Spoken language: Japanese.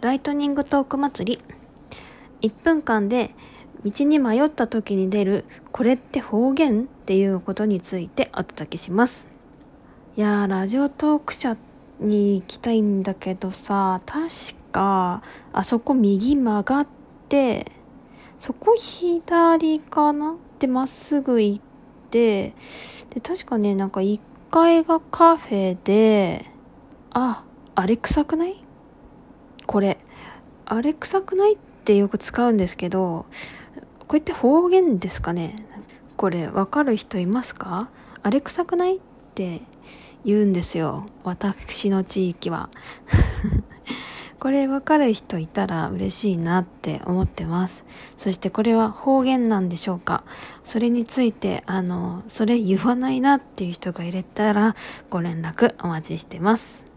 ライトニングトーク祭り。1分間で道に迷った時に出るこれって方言っていうことについてお届けします。いやーラジオトーク社に行きたいんだけどさ確かあそこ右曲がってそこ左かなでまっすぐ行ってで確かねなんか1階がカフェでああれ臭くない？これ。あれ臭くないってよく使うんですけどこうやって方言ですかね。これわかる人いますか？あれ臭くないって言うんですよ。私の地域は。これわかる人いたら嬉しいなって思ってます。そしてこれは方言なんでしょうか？それについてあのそれ言わないなっていう人がいれたらご連絡お待ちしてます。